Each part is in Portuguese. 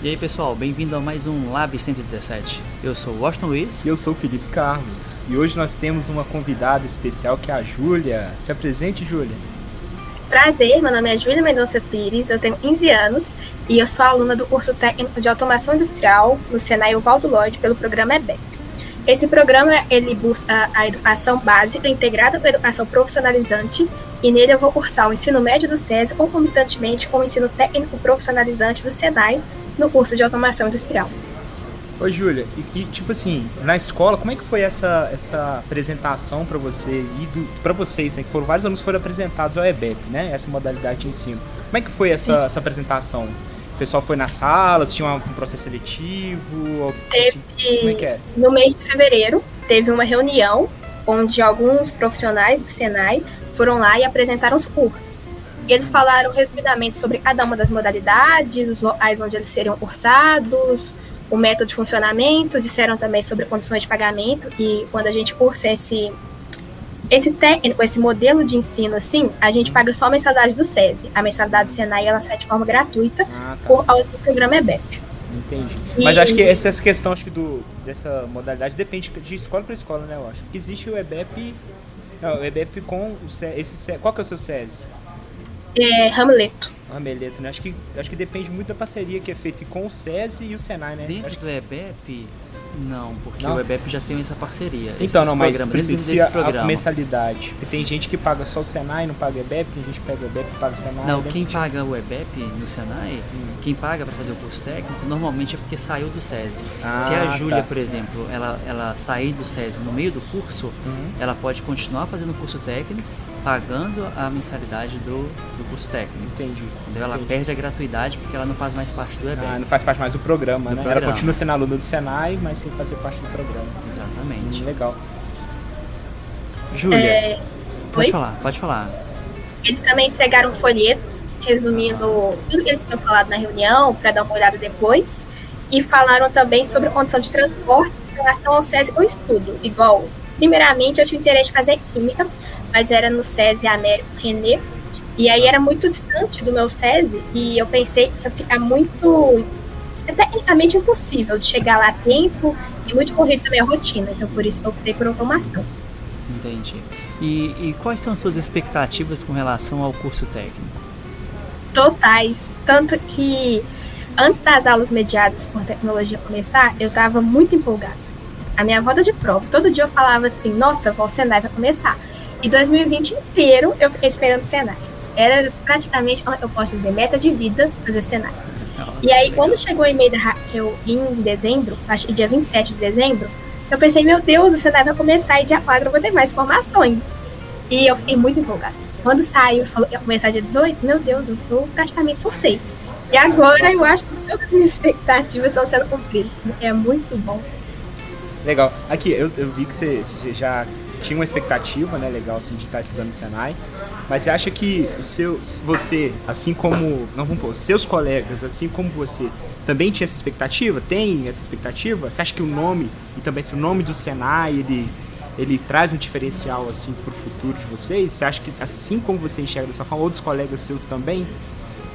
E aí pessoal, bem-vindo a mais um Lab 117. Eu sou o Washington Luiz. E eu sou o Felipe Carlos. E hoje nós temos uma convidada especial que é a Júlia. Se apresente, Júlia. Prazer, meu nome é Júlia Mendonça Pires, eu tenho 15 anos e eu sou aluna do curso técnico de automação industrial no Senai Valdo Lodge pelo programa EBEP. Esse programa ele busca a educação básica integrada com a educação profissionalizante e nele eu vou cursar o ensino médio do SESI concomitantemente com o ensino técnico profissionalizante do SENAI no curso de automação industrial. Ô Júlia, e, e, tipo assim, na escola, como é que foi essa, essa apresentação para você e para vocês, né, que foram vários alunos foram apresentados ao EBEP, né, essa modalidade de ensino. Como é que foi essa, essa apresentação? O pessoal foi nas salas, tinha um processo seletivo? Teve, como é que é? No mês de fevereiro, teve uma reunião onde alguns profissionais do Senai foram lá e apresentaram os cursos. E eles falaram resumidamente sobre cada uma das modalidades, os locais onde eles seriam cursados, o método de funcionamento, disseram também sobre condições de pagamento, e quando a gente cursa esse, esse técnico, esse modelo de ensino, assim, a gente paga só a mensalidade do SESI. A mensalidade do Senai, ela sai de forma gratuita ah, tá. por causa do programa EBEP. Entendi. E... Mas acho que essa, essa questão acho que do, dessa modalidade depende de escola para escola, né? Eu acho. Porque existe o EBEP. Não, o EBEP com o SESI. Esse, qual que é o seu SESI? É, Hamleto. Hamleto, né? Acho que, acho que depende muito da parceria que é feita com o SESI e o Senai, né? Dentro acho do EBEP, não, porque não? o EBEP já tem essa parceria. Então, não, mas precisa a, a mensalidade. Porque tem gente que paga só o Senai e não paga o EBEP, tem gente que paga o EBEP e paga o Senai. Não, quem paga o EBEP no Senai, hum. Quem paga para fazer o curso técnico, normalmente é porque saiu do SESI. Ah, Se a Júlia, tá. por exemplo, ela, ela sair do SESI no meio do curso, hum. ela pode continuar fazendo o curso técnico pagando a mensalidade do, do curso técnico. Entendi. Entendeu? Ela Entendi. perde a gratuidade porque ela não faz mais parte do EBEP. Ah, não faz parte mais do programa, do né? Programa. Ela continua sendo aluna do Senai, mas sem fazer parte do programa. Exatamente. Hum, legal. Júlia, é... pode Oi? falar, pode falar. Eles também entregaram um folheto resumindo tudo que eles tinham falado na reunião, para dar uma olhada depois. E falaram também sobre a condição de transporte em relação ao SESI ou estudo. Igual, primeiramente, eu tinha interesse em fazer química, mas era no SESI Américo René. E aí era muito distante do meu SESI e eu pensei que ia ficar muito tecnicamente impossível de chegar lá a tempo e muito corrido também a rotina. Então por isso eu optei por automação. Entendi. E, e quais são as suas expectativas com relação ao curso técnico? Totais. Tanto que antes das aulas mediadas por tecnologia começar, eu estava muito empolgada. A minha volta de prova, todo dia eu falava assim, nossa, o Senai vai começar. E 2020 inteiro eu fiquei esperando o Senai. Era praticamente, eu posso dizer, meta de vida fazer Senai. E aí, quando chegou o e-mail da Raquel em dezembro, acho que dia 27 de dezembro, eu pensei, meu Deus, o Senai vai começar e dia 4 eu vou ter mais informações. E eu fiquei muito empolgada. Quando saiu falou ia começar dia 18, meu Deus, eu praticamente surtei. E agora eu acho que todas as minhas expectativas estão sendo cumpridas, porque é muito bom. Legal. Aqui, eu, eu vi que você já tinha uma expectativa, né, legal assim de estar estudando no Senai. Mas você acha que o seu, você, assim como, não vamos pôr, seus colegas, assim como você, também tinha essa expectativa? Tem essa expectativa? Você acha que o nome e também se o nome do Senai ele ele traz um diferencial assim para o futuro de vocês? Você acha que assim como você enxerga dessa forma, outros colegas seus também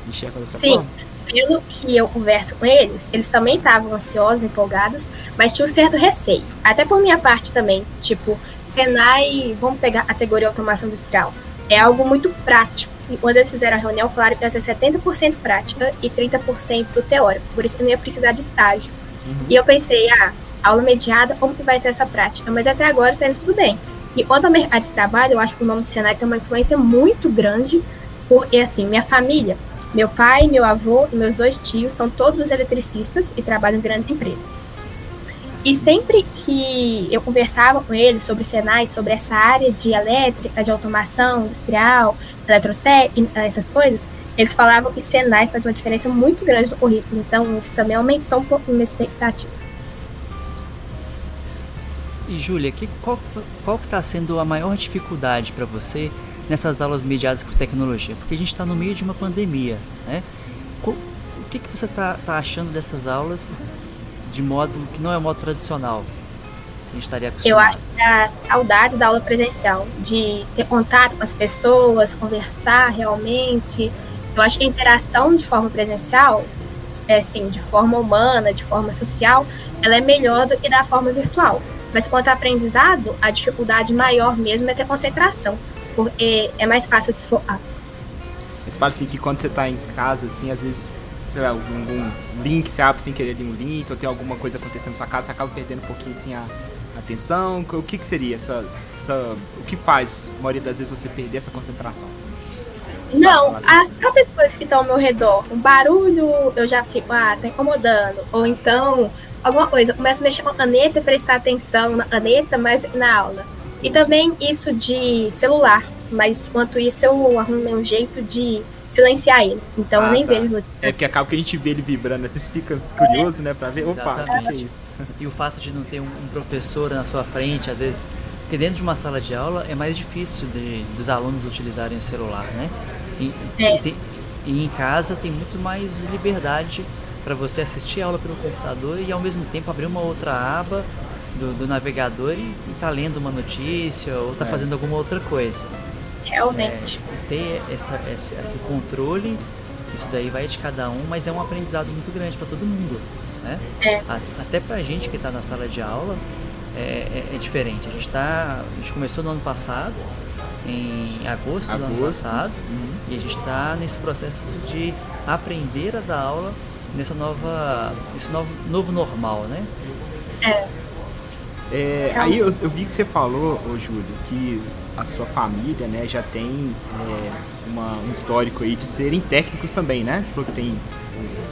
enxergam dessa Sim. forma? pelo que eu converso com eles, eles também estavam ansiosos, empolgados, mas tinha um certo receio. Até por minha parte também. Tipo, Senai, vamos pegar a categoria automação industrial, é algo muito prático. E quando eles fizeram a reunião, falaram que ia ser 70% prática e 30% teórico. Por isso que não ia precisar de estágio. Uhum. E eu pensei, ah, aula mediada, como que vai ser essa prática? Mas até agora está indo tudo bem. E quanto ao mercado de trabalho, eu acho que o nome do Senai tem uma influência muito grande, porque assim, minha família, meu pai, meu avô e meus dois tios são todos eletricistas e trabalham em grandes empresas. E sempre que eu conversava com eles sobre Senai, sobre essa área de elétrica, de automação industrial, eletrotécnica, essas coisas, eles falavam que Senai faz uma diferença muito grande no currículo. Então, isso também aumentou um pouco minhas expectativas. E, Júlia, que, qual, qual que está sendo a maior dificuldade para você nessas aulas mediadas por tecnologia? Porque a gente está no meio de uma pandemia, né? O que, que você está tá achando dessas aulas de modo que não é o modo tradicional. A gente estaria acostumado. Eu acho que a saudade da aula presencial, de ter contato com as pessoas, conversar realmente. Eu acho que a interação de forma presencial é, assim, de forma humana, de forma social, ela é melhor do que da forma virtual. Mas quanto ao aprendizado, a dificuldade maior mesmo é ter concentração, porque é mais fácil desfocar. Você fala assim que quando você está em casa, assim, às vezes, sei lá, algum, link, você abre sem querer ali um link, ou tem alguma coisa acontecendo na sua casa, você acaba perdendo um pouquinho assim a atenção. O que, que seria essa, essa. O que faz, a maioria das vezes, você perder essa concentração? Não, as próprias coisas que estão ao meu redor. O barulho, eu já fico, ah, tá incomodando. Ou então, alguma coisa, eu começo a mexer com a caneta e prestar atenção na caneta, mas na aula. E também isso de celular. Mas enquanto isso, eu arrumo um jeito de silenciar ele. Então ah, eu nem tá. vejo ele. É porque acaba que a gente vê ele vibrando, você fica curioso, é. né, pra ver. Opa, o que, é isso? E o fato de não ter um, um professor na sua frente, às vezes porque dentro de uma sala de aula é mais difícil de, dos alunos utilizarem o celular, né? E, é. e, tem, e em casa tem muito mais liberdade para você assistir a aula pelo computador e ao mesmo tempo abrir uma outra aba do, do navegador e estar tá lendo uma notícia ou tá é. fazendo alguma outra coisa. Realmente. É, ter essa, esse, esse controle, isso daí vai de cada um, mas é um aprendizado muito grande para todo mundo. Né? É. Até pra gente que está na sala de aula é, é, é, diferente. A gente, tá, a gente começou no ano passado, em agosto, agosto. do ano passado, uhum. e a gente está nesse processo de aprender a dar aula nessa nova, nesse novo, novo normal, né? É. é aí eu, eu, vi que você falou, ô Júlio, que a sua família, né, já tem é, uma, um histórico aí de serem técnicos também, né? Você falou que tem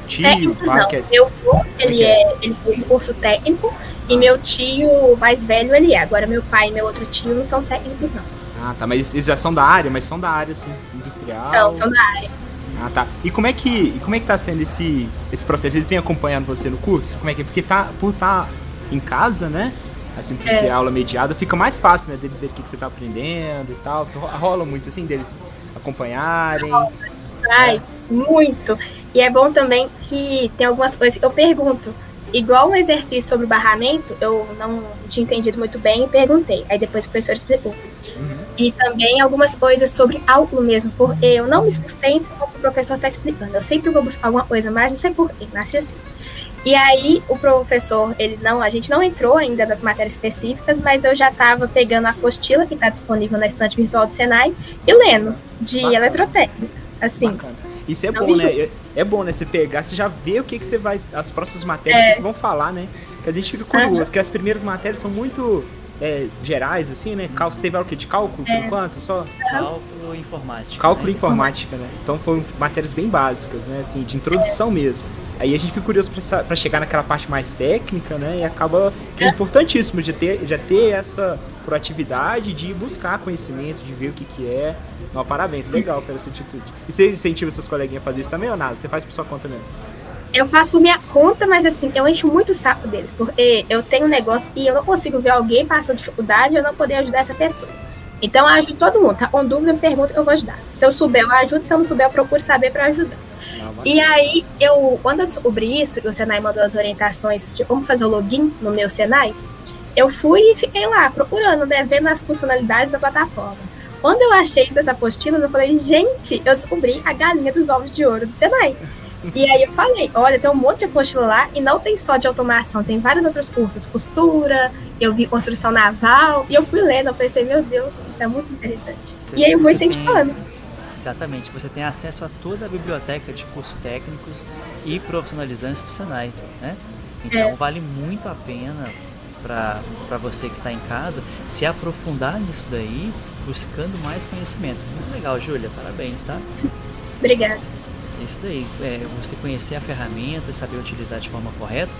tio, técnicos pai, não. Que é... Meu avô, ele, é? é, ele fez um curso técnico e meu tio mais velho ele é. Agora meu pai e meu outro tio não são técnicos, não. Ah, tá. Mas eles já são da área, mas são da área, assim, industrial. São, são da área. Ah, tá. E como é que, como é que tá sendo esse, esse processo? Eles vêm acompanhando você no curso? Como é que é? Porque tá, por estar tá em casa, né? Assim, por é. ser aula mediada, fica mais fácil, né? Deles ver o que, que você tá aprendendo e tal. Então, rola muito, assim, deles acompanharem. Traz, é. muito. E é bom também que tem algumas coisas que eu pergunto. Igual um exercício sobre o barramento, eu não tinha entendido muito bem e perguntei. Aí depois o professor explicou. Uhum. E também algumas coisas sobre álcool mesmo, porque eu não me sustento como o professor está explicando. Eu sempre vou buscar alguma coisa mais, não sei porquê, nasci assim. E aí o professor, ele não, a gente não entrou ainda nas matérias específicas, mas eu já estava pegando a apostila que está disponível na estante virtual do Senai e lendo de Bacana. eletrotécnica. Assim. Bacana. Isso é bom, né? É, é, bom, né? Você pegar, você já vê o que, que você vai. As próximas matérias é. que vão falar, né? Que a gente fica curioso, uhum. que as primeiras matérias são muito é, gerais, assim, né? Cal você teve o que? De cálculo, por é. enquanto? Só? Cálculo informática. Cálculo né? informática, né? Então foram matérias bem básicas, né? Assim, de introdução é. mesmo. Aí a gente fica curioso para chegar naquela parte mais técnica, né? E acaba que é, é importantíssimo de ter, já ter essa proatividade de buscar conhecimento, de ver o que, que é. Não, parabéns, legal pela essa atitude. E você incentiva seus coleguinhas a fazer isso também ou nada? Você faz por sua conta mesmo? Eu faço por minha conta, mas assim, eu encho muito o saco deles, porque eu tenho um negócio e eu não consigo ver alguém passando dificuldade e eu não poder ajudar essa pessoa. Então eu ajudo todo mundo, tá? Com dúvida, me pergunta que eu vou ajudar. Se eu souber, eu ajudo, se eu não souber, eu procuro saber para ajudar. e aí, eu, quando eu descobri isso, o Senai mandou as orientações de como fazer o login no meu Senai, eu fui e fiquei lá procurando, né, vendo as funcionalidades da plataforma. Quando eu achei isso dessa apostila, eu falei, gente, eu descobri a galinha dos ovos de ouro do Senai. E aí eu falei, olha, tem um monte de apostila lá e não tem só de automação, tem vários outros cursos, costura, eu vi construção naval, e eu fui lendo, eu pensei, meu Deus, isso é muito interessante. Você, e aí eu vou incentivando. Tem, exatamente, você tem acesso a toda a biblioteca de cursos técnicos e profissionalizantes do Senai, né? Então é. vale muito a pena para você que está em casa se aprofundar nisso daí, buscando mais conhecimento. Muito legal, Júlia, parabéns, tá? Obrigada. É isso daí, é, você conhecer a ferramenta, saber utilizar de forma correta,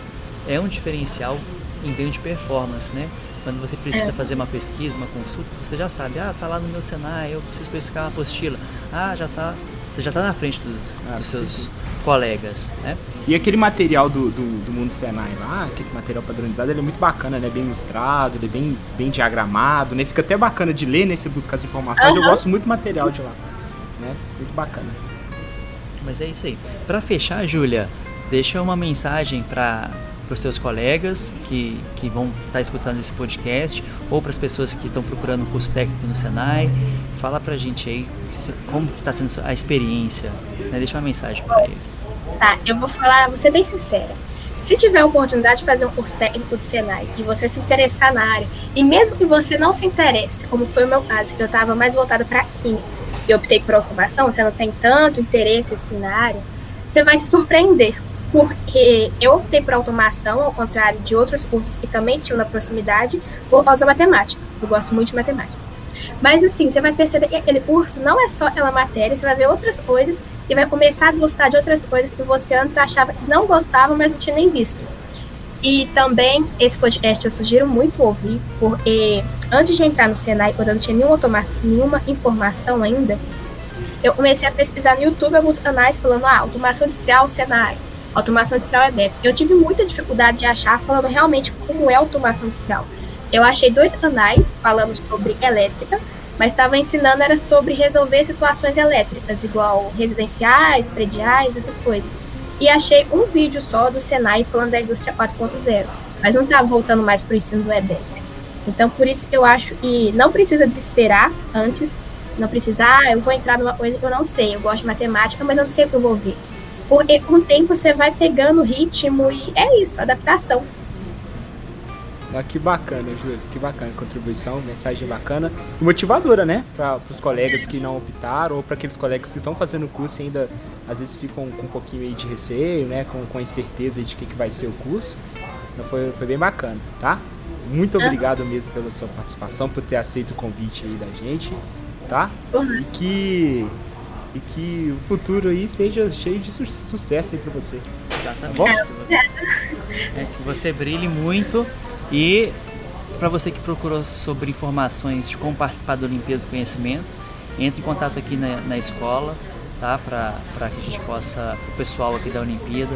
é um diferencial em ganho de performance, né? Quando você precisa é. fazer uma pesquisa, uma consulta, você já sabe, ah, tá lá no meu Senai, eu preciso pescar uma apostila. Ah, já tá, você já tá na frente dos, ah, dos seus colegas, né? E aquele material do, do, do, Mundo Senai lá, aquele material padronizado, ele é muito bacana, né? Bem ilustrado, ele é bem, bem diagramado, né? Fica até bacana de ler, né? Você buscar as informações. Uhum. Eu gosto muito do material de lá, né? Muito bacana. Mas é isso aí. Para fechar, Júlia, deixa uma mensagem para os seus colegas que, que vão estar tá escutando esse podcast ou para as pessoas que estão procurando um curso técnico no Senai. Fala para a gente aí como está sendo a experiência. Né? Deixa uma mensagem para eles. Tá, eu vou falar, vou ser bem sincera. Se tiver a oportunidade de fazer um curso técnico de Senai e você se interessar na área, e mesmo que você não se interesse, como foi o meu caso, que eu estava mais voltada para química, e optei por automação, você não tem tanto interesse assim na área, você vai se surpreender, porque eu optei por automação, ao contrário de outros cursos que também tinham na proximidade, por causa da matemática. Eu gosto muito de matemática. Mas assim, você vai perceber que aquele curso não é só aquela matéria, você vai ver outras coisas e vai começar a gostar de outras coisas que você antes achava que não gostava, mas não tinha nem visto. E também esse podcast eu sugiro muito ouvir, porque antes de entrar no Senai, quando eu não tinha nenhuma, nenhuma informação ainda, eu comecei a pesquisar no YouTube alguns canais falando, ah, automação industrial, Senai, automação industrial é BEP. Eu tive muita dificuldade de achar falando realmente como é automação industrial. Eu achei dois canais falando sobre elétrica, mas estava ensinando era sobre resolver situações elétricas, igual residenciais, prediais, essas coisas. E achei um vídeo só do Senai falando da indústria 4.0, mas não estava voltando mais para o ensino do EBEC. Então, por isso eu acho que não precisa desesperar antes, não precisa, ah, eu vou entrar numa coisa que eu não sei, eu gosto de matemática, mas eu não sei o que eu vou ver. Porque com o tempo você vai pegando o ritmo e é isso, adaptação. Ah, que bacana, Júlio, que bacana contribuição, mensagem bacana e motivadora, né? Para os colegas que não optaram ou para aqueles colegas que estão fazendo o curso e ainda às vezes ficam com um pouquinho de receio, né? Com, com a incerteza de que, que vai ser o curso. Então foi, foi bem bacana, tá? Muito obrigado mesmo pela sua participação, por ter aceito o convite aí da gente, tá? E que e que o futuro aí seja cheio de su sucesso aí para você. Exatamente. Tá bom? É, que você brilhe muito e para você que procurou sobre informações de como participar da Olimpíada do Conhecimento, entre em contato aqui na, na escola, tá? Para que a gente possa, o pessoal aqui da Olimpíada,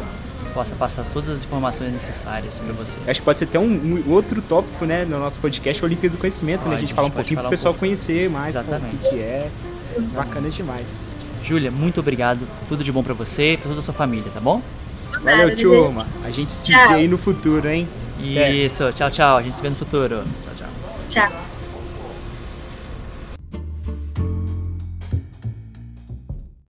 possa passar todas as informações necessárias para você. Acho que pode ser até um, um, outro tópico, né, no nosso podcast, o Olimpíada do Conhecimento, pode, né? A gente fala um pouquinho para o pessoal um conhecer mais Exatamente. o que é. Bacana demais. Júlia, muito obrigado. Tudo de bom para você e para toda a sua família, tá bom? Valeu, turma. A gente se vê aí no futuro, hein? Isso, tchau, tchau. A gente se vê no futuro. Tchau, tchau. Tchau.